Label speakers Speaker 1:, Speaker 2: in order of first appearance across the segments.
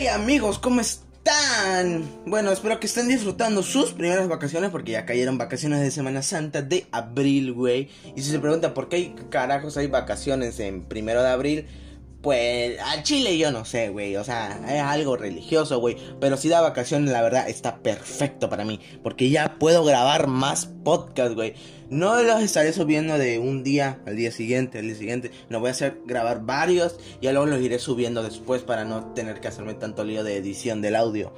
Speaker 1: Hey amigos, ¿cómo están? Bueno, espero que estén disfrutando sus primeras vacaciones porque ya cayeron vacaciones de Semana Santa de abril, güey. Y si se preguntan por qué carajos hay vacaciones en primero de abril, pues a Chile yo no sé, güey. O sea, es algo religioso, güey. Pero si da vacaciones, la verdad, está perfecto para mí. Porque ya puedo grabar más podcast, güey. No los estaré subiendo de un día al día siguiente, al día siguiente. No voy a hacer grabar varios. Y luego los iré subiendo después para no tener que hacerme tanto lío de edición del audio.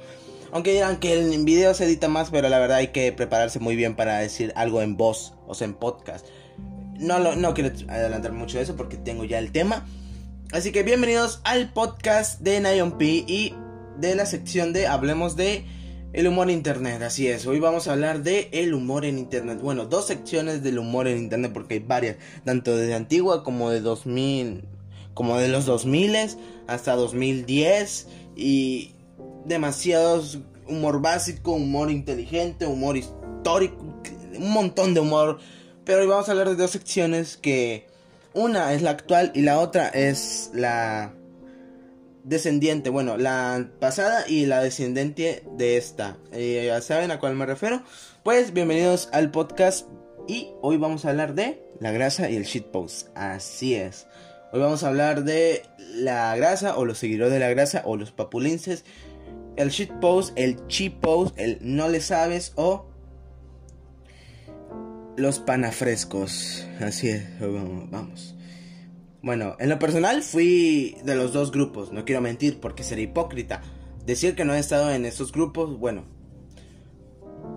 Speaker 1: Aunque dirán que el video se edita más, pero la verdad hay que prepararse muy bien para decir algo en voz, o sea, en podcast. No, lo, no quiero adelantar mucho de eso porque tengo ya el tema. Así que bienvenidos al podcast de Nion P y de la sección de Hablemos de el humor en internet. Así es, hoy vamos a hablar de el humor en internet. Bueno, dos secciones del humor en internet porque hay varias, tanto desde antigua como de 2000, como de los 2000 hasta 2010 y demasiados humor básico, humor inteligente, humor histórico, un montón de humor. Pero hoy vamos a hablar de dos secciones que una es la actual y la otra es la descendiente. Bueno, la pasada y la descendiente de esta. Eh, ¿Ya saben a cuál me refiero? Pues bienvenidos al podcast y hoy vamos a hablar de la grasa y el shitpost. Así es. Hoy vamos a hablar de la grasa o los seguidores de la grasa o los papulinces. El shitpost, el cheap post, el no le sabes o los panafrescos. Así es, vamos. Bueno, en lo personal fui de los dos grupos, no quiero mentir porque sería hipócrita. Decir que no he estado en esos grupos, bueno,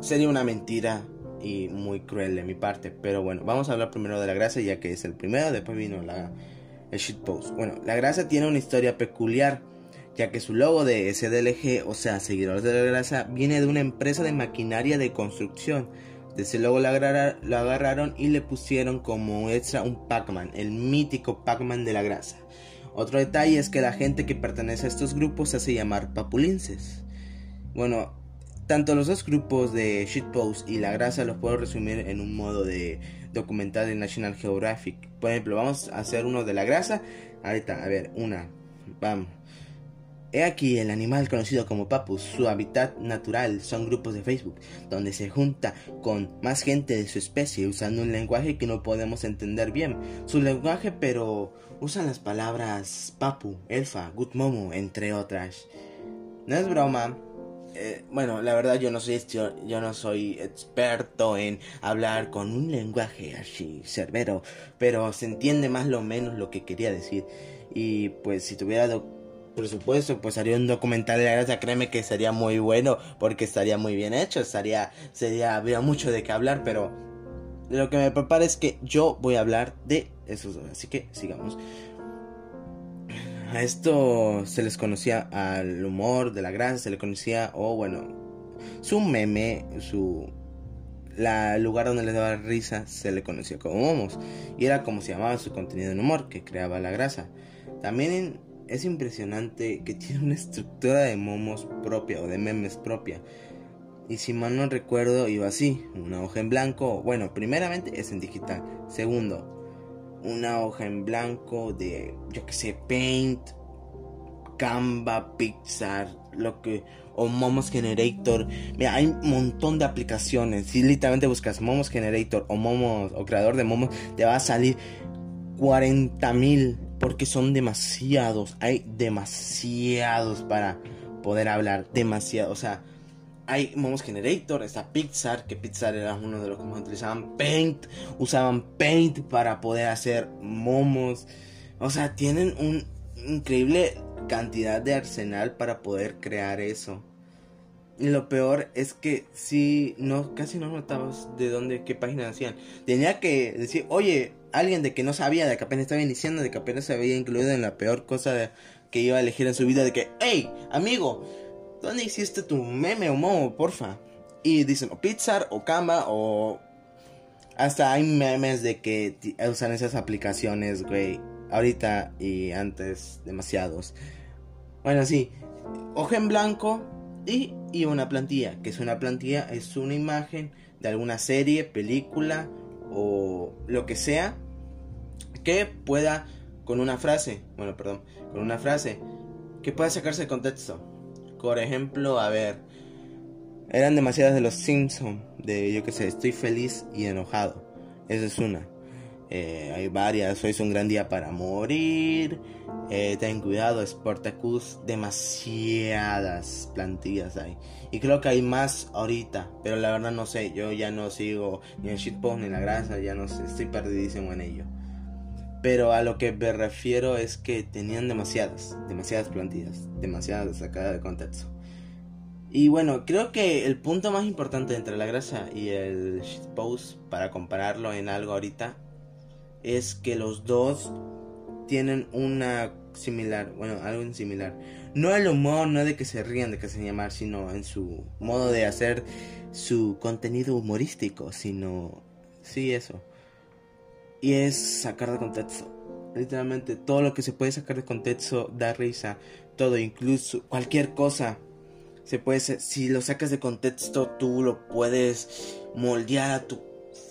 Speaker 1: sería una mentira y muy cruel de mi parte. Pero bueno, vamos a hablar primero de la grasa ya que es el primero, después vino la, shitpost. Bueno, la grasa tiene una historia peculiar ya que su logo de SDLG, o sea, seguidores de la grasa, viene de una empresa de maquinaria de construcción desde luego lo, agarraron y le pusieron como extra un Pac-Man, el mítico Pac-Man de la grasa. Otro detalle es que la gente que pertenece a estos grupos se hace llamar papulinces. Bueno, tanto los dos grupos de shitpost y la grasa los puedo resumir en un modo de documental de National Geographic. Por ejemplo, vamos a hacer uno de la grasa. Ahorita, a ver, una. Vamos. He aquí el animal conocido como papus. Su hábitat natural son grupos de Facebook, donde se junta con más gente de su especie usando un lenguaje que no podemos entender bien. Su lenguaje, pero usan las palabras papu, elfa, good momo, entre otras. No es broma. Eh, bueno, la verdad yo no soy yo no soy experto en hablar con un lenguaje así cerbero, pero se entiende más o menos lo que quería decir. Y pues si tuviera por supuesto, pues haría un documental de la grasa, créeme que sería muy bueno, porque estaría muy bien hecho, estaría, sería, habría mucho de qué hablar, pero lo que me prepara es que yo voy a hablar de esos dos, así que sigamos. A esto se les conocía al humor de la grasa, se le conocía, o bueno, su meme, su la lugar donde le daba risa se le conocía como momos y era como se llamaba su contenido en humor que creaba la grasa. También es impresionante que tiene una estructura de momos propia o de memes propia. Y si mal no recuerdo, iba así: una hoja en blanco. Bueno, primeramente es en digital. Segundo, una hoja en blanco de, yo que sé, Paint, Canva, Pixar, lo que. O Momos Generator. Mira, hay un montón de aplicaciones. Si literalmente buscas Momos Generator o Momos o creador de Momos, te va a salir 40 mil porque son demasiados, hay demasiados para poder hablar, demasiado, o sea, hay Momos Generator, está Pixar, que Pixar era uno de los que más utilizaban Paint, usaban Paint para poder hacer momos, o sea, tienen un increíble cantidad de arsenal para poder crear eso. Y lo peor es que si no, casi no notabas de dónde, qué página hacían. Tenía que decir, oye, alguien de que no sabía, de que apenas estaba iniciando, de que apenas se había incluido en la peor cosa que iba a elegir en su vida, de que, hey, amigo, ¿dónde hiciste tu meme o momo, porfa? Y dicen, o Pixar, o Canva, o... Hasta hay memes de que usan esas aplicaciones, güey. Ahorita y antes, demasiados. Bueno, sí. Hoja en blanco y, y una plantilla. Que es una plantilla, es una imagen de alguna serie, película o lo que sea que pueda con una frase, bueno, perdón, con una frase que pueda sacarse de contexto. por ejemplo, a ver, eran demasiadas de los Simpsons, de yo que sé, estoy feliz y enojado. Esa es una. Eh, hay varias, hoy es un gran día para morir. Eh, ten cuidado, Sportacus, demasiadas plantillas hay. Y creo que hay más ahorita, pero la verdad no sé, yo ya no sigo ni el shitpost ni la grasa, ya no sé, estoy perdidísimo en ello. Pero a lo que me refiero es que tenían demasiadas, demasiadas plantillas, demasiadas sacadas de contexto. Y bueno, creo que el punto más importante entre la grasa y el shitpost, para compararlo en algo ahorita, es que los dos tienen una similar, bueno, algo similar. No el humor, no de que se rían, de que se llamar, sino en su modo de hacer su contenido humorístico, sino sí eso. Y es sacar de contexto. Literalmente todo lo que se puede sacar de contexto da risa, todo, incluso cualquier cosa se puede si lo sacas de contexto tú lo puedes moldear a tu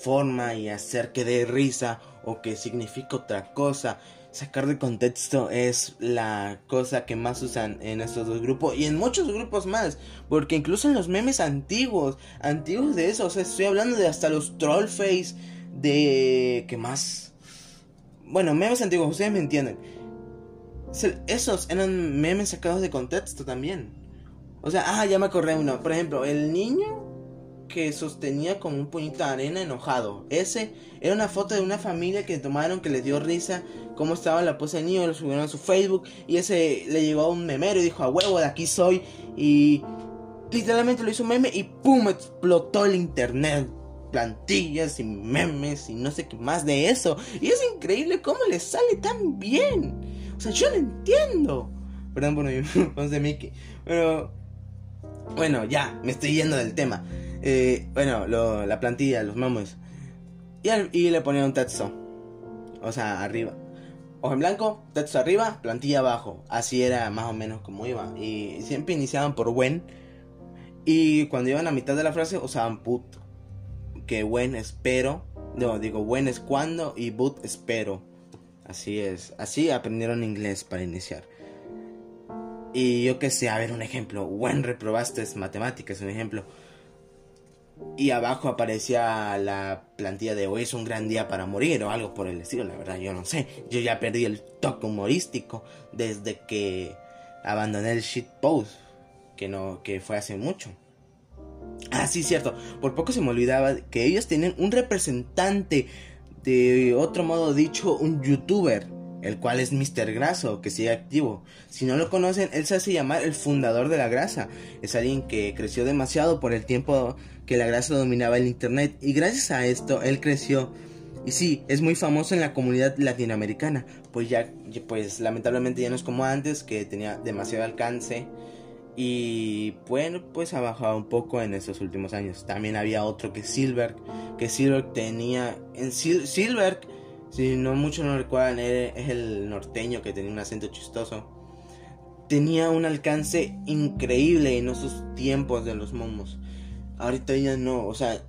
Speaker 1: forma y hacer que dé risa o que signifique otra cosa sacar de contexto es la cosa que más usan en estos dos grupos y en muchos grupos más, porque incluso en los memes antiguos, antiguos de eso, o sea, estoy hablando de hasta los trollface de que más bueno, memes antiguos, ustedes me entienden. Esos eran memes sacados de contexto también. O sea, ah, ya me acordé uno. Por ejemplo, el niño que sostenía como un puñito de arena enojado. Ese era una foto de una familia que tomaron que les dio risa cómo estaba la pose del niño, lo subieron a su Facebook y ese le llegó a un memero y dijo a huevo de aquí soy y literalmente lo hizo un meme y pum explotó el internet. Plantillas y memes y no sé qué más de eso. Y es increíble cómo le sale tan bien. O sea, yo no entiendo. Perdón por mi voz de Mickey. Pero bueno, ya, me estoy yendo del tema. Eh, bueno, la plantilla, los mamos. Y, y le ponía un texto. O sea, arriba. Ojo en blanco, texto arriba, plantilla abajo. Así era más o menos como iba. Y siempre iniciaban por buen. Y cuando iban a mitad de la frase usaban put. Que buen espero. No, digo buen es cuando y but espero. Así es. Así aprendieron inglés para iniciar. Y yo que sé, a ver un ejemplo. Buen reprobaste matemáticas, un ejemplo y abajo aparecía la plantilla de hoy es un gran día para morir o algo por el estilo, la verdad yo no sé. Yo ya perdí el toque humorístico desde que abandoné el shitpost, que no que fue hace mucho. Ah, sí, cierto. Por poco se me olvidaba que ellos tienen un representante de otro modo dicho, un youtuber el cual es Mr. Graso, que sigue activo. Si no lo conocen, él se hace llamar el fundador de la grasa. Es alguien que creció demasiado por el tiempo que la grasa dominaba el internet y gracias a esto él creció. Y sí, es muy famoso en la comunidad latinoamericana, pues ya pues lamentablemente ya no es como antes que tenía demasiado alcance y bueno, pues ha bajado un poco en estos últimos años. También había otro que Silver, que Silver tenía en Silver si no muchos no recuerdan, es el norteño que tenía un acento chistoso. Tenía un alcance increíble en esos tiempos de los momos. Ahorita ya no, o sea,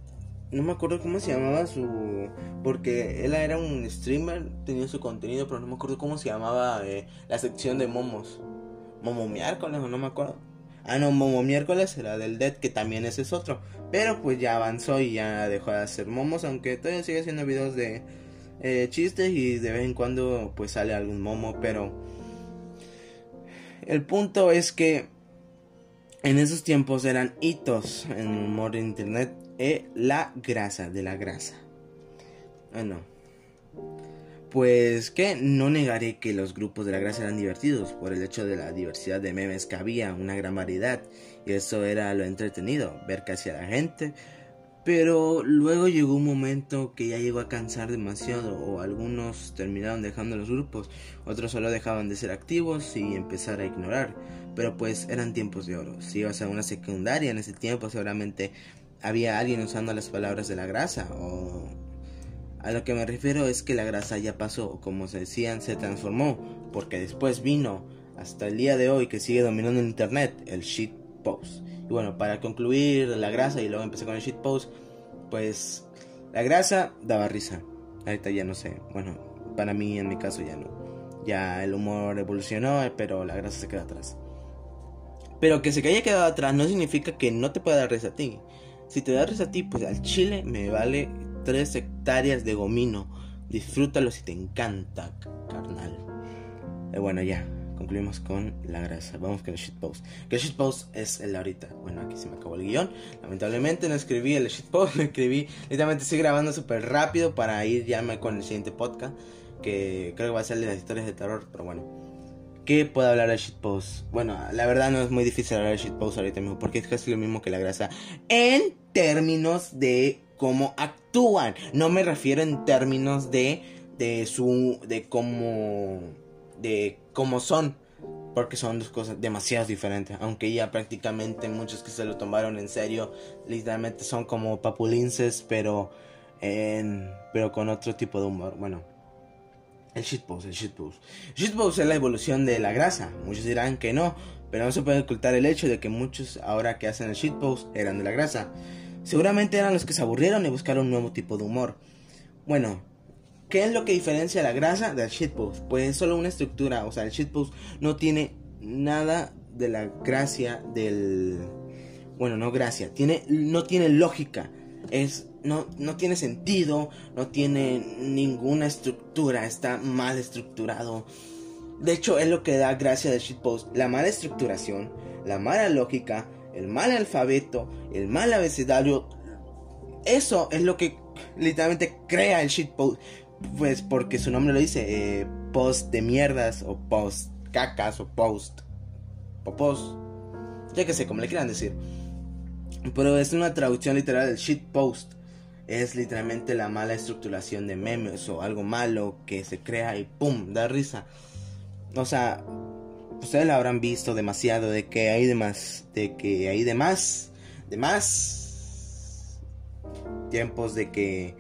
Speaker 1: no me acuerdo cómo se llamaba su. Porque él era un streamer, tenía su contenido, pero no me acuerdo cómo se llamaba eh, la sección de momos. Momo miércoles o no me acuerdo. Ah, no, Momo miércoles era del Dead, que también ese es otro. Pero pues ya avanzó y ya dejó de hacer momos, aunque todavía sigue haciendo videos de eh, chistes y de vez en cuando pues sale algún momo, pero el punto es que en esos tiempos eran hitos en el humor de internet e la grasa de la grasa. Bueno, pues que no negaré que los grupos de la grasa eran divertidos por el hecho de la diversidad de memes que había, una gran variedad, y eso era lo entretenido, ver casi a la gente pero luego llegó un momento que ya llegó a cansar demasiado o algunos terminaron dejando los grupos, otros solo dejaban de ser activos y empezar a ignorar. Pero pues eran tiempos de oro. Si ibas a una secundaria en ese tiempo seguramente había alguien usando las palabras de la grasa o a lo que me refiero es que la grasa ya pasó, como se decían, se transformó, porque después vino hasta el día de hoy que sigue dominando el internet, el shit post. Y bueno, para concluir la grasa y luego empecé con el shitpost, pues la grasa daba risa. Ahorita ya no sé. Bueno, para mí en mi caso ya no. Ya el humor evolucionó, pero la grasa se queda atrás. Pero que se haya quedado atrás no significa que no te pueda dar risa a ti. Si te da risa a ti, pues al chile me vale 3 hectáreas de gomino. Disfrútalo si te encanta, carnal. Y bueno, ya concluimos con la grasa. Vamos con el shitpost. Que el shitpost es el de ahorita. Bueno, aquí se me acabó el guion. Lamentablemente no escribí el shitpost, lo escribí. Literalmente estoy grabando súper rápido para ir ya con el siguiente podcast. Que creo que va a ser de las historias de terror, pero bueno. ¿Qué puedo hablar del shitpost? Bueno, la verdad no es muy difícil hablar del shitpost ahorita mismo, porque es casi lo mismo que la grasa. En términos de cómo No me refiero en términos de, de su. de cómo. de cómo son. Porque son dos cosas demasiado diferentes. Aunque ya prácticamente muchos que se lo tomaron en serio. Literalmente son como papulinces. Pero. En, pero con otro tipo de humor. Bueno. El shitpost, el shitpost. Shitpost es la evolución de la grasa. Muchos dirán que no. Pero no se puede ocultar el hecho de que muchos ahora que hacen el shitpost eran de la grasa. Seguramente eran los que se aburrieron y buscaron un nuevo tipo de humor. Bueno, ¿Qué es lo que diferencia la grasa del shitpost? Pues es solo una estructura, o sea, el shitpost no tiene nada de la gracia del bueno, no gracia, tiene no tiene lógica. Es no no tiene sentido, no tiene ninguna estructura, está mal estructurado. De hecho, es lo que da gracia del shitpost, la mala estructuración, la mala lógica, el mal alfabeto, el mal abecedario. Eso es lo que literalmente crea el shitpost. Pues porque su nombre lo dice, eh, post de mierdas o post cacas o post o post, ya que sé, como le quieran decir. Pero es una traducción literal del shit post. Es literalmente la mala estructuración de memes o algo malo que se crea y pum, da risa. O sea, ustedes lo habrán visto demasiado de que hay de más, de que hay de más, de más tiempos de que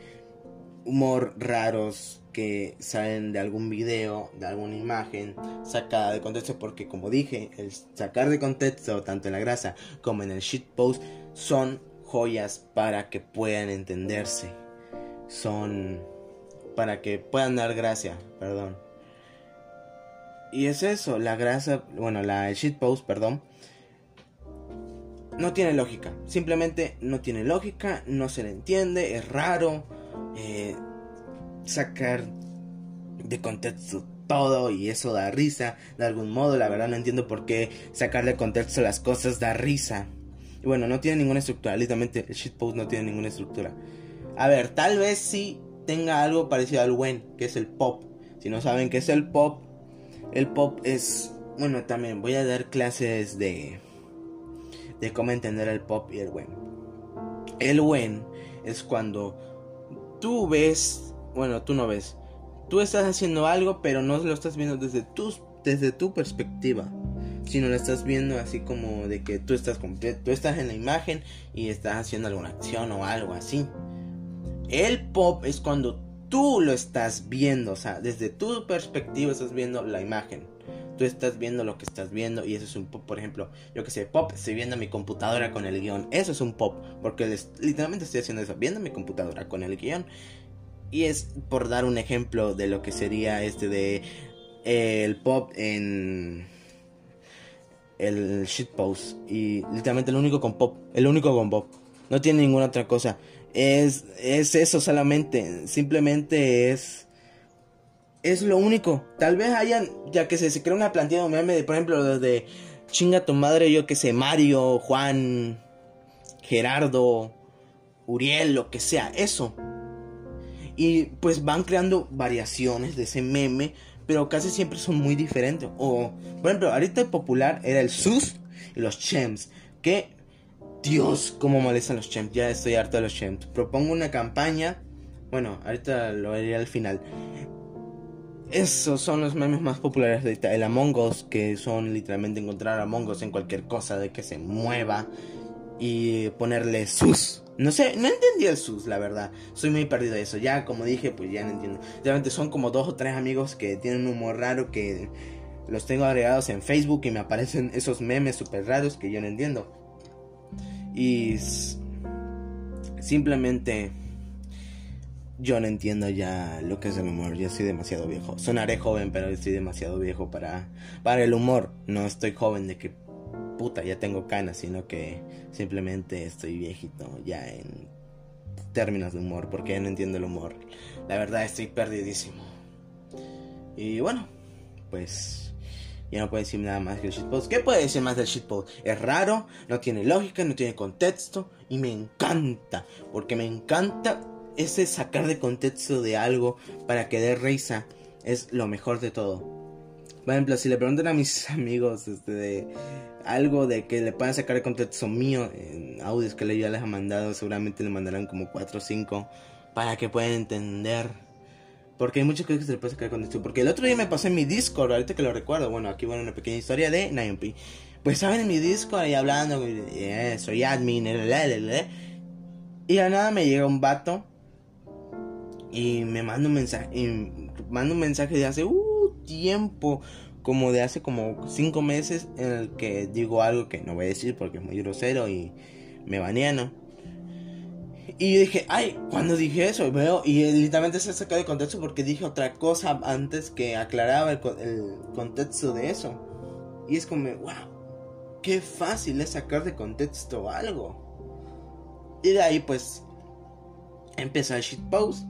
Speaker 1: humor raros que salen de algún video, de alguna imagen sacada de contexto, porque como dije, el sacar de contexto tanto en la grasa como en el shitpost son joyas para que puedan entenderse. Son para que puedan dar gracia, perdón. Y es eso, la grasa, bueno, la shitpost, perdón, no tiene lógica. Simplemente no tiene lógica, no se le entiende, es raro eh, sacar de contexto todo y eso da risa de algún modo. La verdad no entiendo por qué sacar de contexto las cosas da risa. Y bueno, no tiene ninguna estructura. Literalmente el shitpost no tiene ninguna estructura. A ver, tal vez sí tenga algo parecido al WEN, que es el pop. Si no saben qué es el pop, el pop es... Bueno, también voy a dar clases de... De cómo entender el pop y el WEN. El WEN es cuando tú ves, bueno, tú no ves, tú estás haciendo algo, pero no lo estás viendo desde tu, desde tu perspectiva, sino lo estás viendo así como de que tú estás tú estás en la imagen y estás haciendo alguna acción o algo así. El pop es cuando tú lo estás viendo, o sea, desde tu perspectiva estás viendo la imagen. Tú estás viendo lo que estás viendo y eso es un pop, por ejemplo, yo que sé, pop, estoy viendo mi computadora con el guion. Eso es un pop, porque literalmente estoy haciendo eso, viendo mi computadora con el guion. Y es por dar un ejemplo de lo que sería este de eh, el pop en el shitpost. Y literalmente el único con pop, el único con pop. No tiene ninguna otra cosa. Es, es eso solamente. Simplemente es es lo único. Tal vez hayan, ya que se, se una plantilla de meme de, por ejemplo, desde chinga tu madre, yo que sé, Mario, Juan, Gerardo, Uriel, lo que sea, eso. Y pues van creando variaciones de ese meme, pero casi siempre son muy diferentes. O, por ejemplo, ahorita el popular era el SUS y los Chems. Que, Dios, cómo molestan los Chems. Ya estoy harto de los Chems. Propongo una campaña. Bueno, ahorita lo haré al final. Esos son los memes más populares de el Among Us, que son literalmente encontrar Among Us en cualquier cosa de que se mueva y ponerle sus. No sé, no entendí el sus, la verdad. Soy muy perdido de eso. Ya, como dije, pues ya no entiendo. Realmente son como dos o tres amigos que tienen un humor raro que los tengo agregados en Facebook y me aparecen esos memes super raros que yo no entiendo. Y simplemente yo no entiendo ya lo que es el humor, ya soy demasiado viejo. Sonaré joven, pero estoy demasiado viejo para, para el humor. No estoy joven de que puta, ya tengo canas, sino que simplemente estoy viejito ya en términos de humor, porque no entiendo el humor. La verdad estoy perdidísimo. Y bueno, pues ya no puedo decir nada más que el shitpost. ¿Qué puede decir más del shitpost? Es raro, no tiene lógica, no tiene contexto y me encanta, porque me encanta ese sacar de contexto de algo para que dé risa. Es lo mejor de todo. Por ejemplo, si le preguntan a mis amigos este, de algo de que le puedan sacar de contexto mío en audios que ya les ha mandado, seguramente le mandarán como 4 o 5 para que puedan entender. Porque hay muchas cosas que se puede sacar de contexto. Porque el otro día me pasó en mi Discord, ahorita que lo recuerdo. Bueno, aquí va una pequeña historia de 9 Pues saben en mi Discord ahí hablando, eh, soy admin, y a nada me llega un vato y me manda un mensaje, y manda un mensaje de hace uh, tiempo como de hace como cinco meses en el que digo algo que no voy a decir porque es muy grosero y me banean, Y dije, ay, cuando dije eso, veo, y literalmente se sacó de contexto porque dije otra cosa antes que aclaraba el, el contexto de eso. Y es como, wow, qué fácil es sacar de contexto algo. Y de ahí pues empezó el shitpost.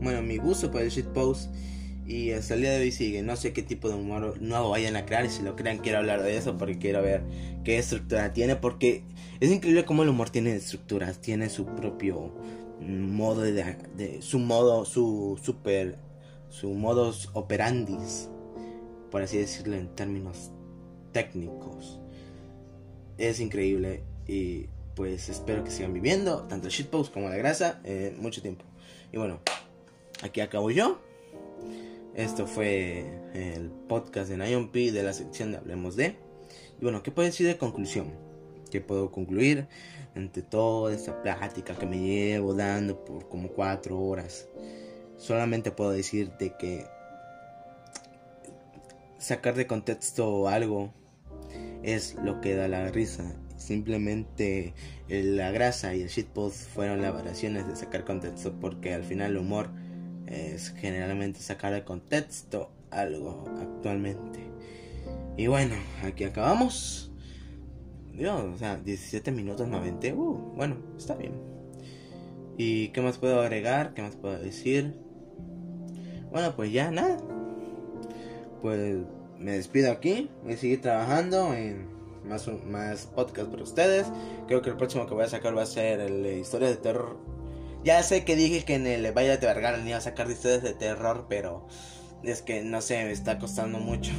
Speaker 1: Bueno, mi gusto por el shitpost y hasta el día de hoy sigue. No sé qué tipo de humor nuevo vayan a crear. Y si lo crean, quiero hablar de eso porque quiero ver qué estructura tiene. Porque es increíble cómo el humor tiene estructuras. Tiene su propio modo de. su modo, su super. Su modus operandis. Por así decirlo en términos técnicos. Es increíble. Y pues espero que sigan viviendo. Tanto el shitpost como la grasa. Eh, mucho tiempo. Y bueno, aquí acabo yo. Esto fue el podcast de Nion P de la sección de Hablemos de. Y bueno, ¿qué puedo decir de conclusión? ¿Qué puedo concluir ante toda esta plática que me llevo dando por como cuatro horas? Solamente puedo decirte que sacar de contexto algo es lo que da la risa. Simplemente la grasa y el shitpost fueron las variaciones de sacar contexto porque al final el humor es generalmente sacar de contexto algo actualmente. Y bueno, aquí acabamos. Dios, o sea, 17 minutos 90. Uh, bueno, está bien. ¿Y qué más puedo agregar? ¿Qué más puedo decir? Bueno, pues ya nada. Pues me despido aquí. Voy a seguir trabajando en más, más podcast para ustedes. Creo que el próximo que voy a sacar va a ser la historia de terror ya sé que dije que en el Valle de Vergara iba a sacar historias de terror, pero es que no sé, me está costando mucho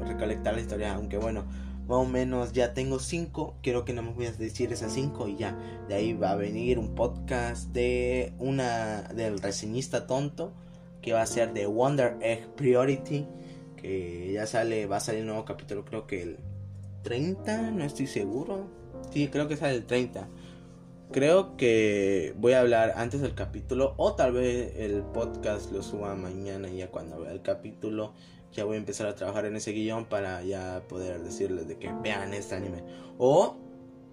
Speaker 1: recolectar la historia, aunque bueno, más o menos ya tengo cinco, quiero que no me voy a decir esas cinco y ya, de ahí va a venir un podcast de una del reseñista tonto que va a ser de Wonder Egg Priority, que ya sale, va a salir un nuevo capítulo, creo que el 30, no estoy seguro. Sí, creo que sale el 30. Creo que voy a hablar antes del capítulo o tal vez el podcast lo suba mañana ya cuando vea el capítulo. Ya voy a empezar a trabajar en ese guion para ya poder decirles de que vean este anime. O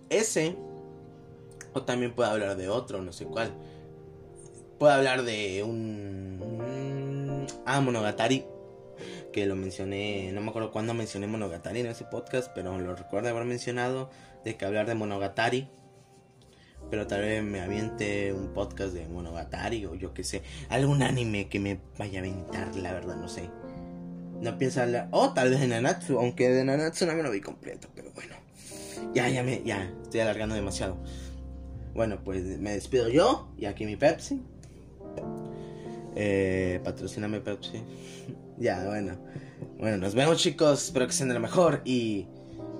Speaker 1: ese. O también puedo hablar de otro, no sé cuál. Puedo hablar de un... Ah, Monogatari. Que lo mencioné, no me acuerdo cuándo mencioné Monogatari en ese podcast, pero lo recuerdo haber mencionado. De que hablar de Monogatari pero tal vez me aviente un podcast de Monogatari o yo que sé, algún anime que me vaya a aventar, la verdad, no sé. No pienso hablar, o tal vez de Nanatsu, aunque de Nanatsu no me lo vi completo, pero bueno. Ya, ya me, ya, estoy alargando demasiado. Bueno, pues me despido yo y aquí mi Pepsi. Eh, patrocíname Pepsi. ya, bueno. Bueno, nos vemos chicos, espero que sean de lo mejor y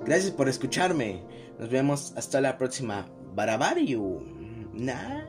Speaker 1: gracias por escucharme. Nos vemos hasta la próxima. Barabario nah.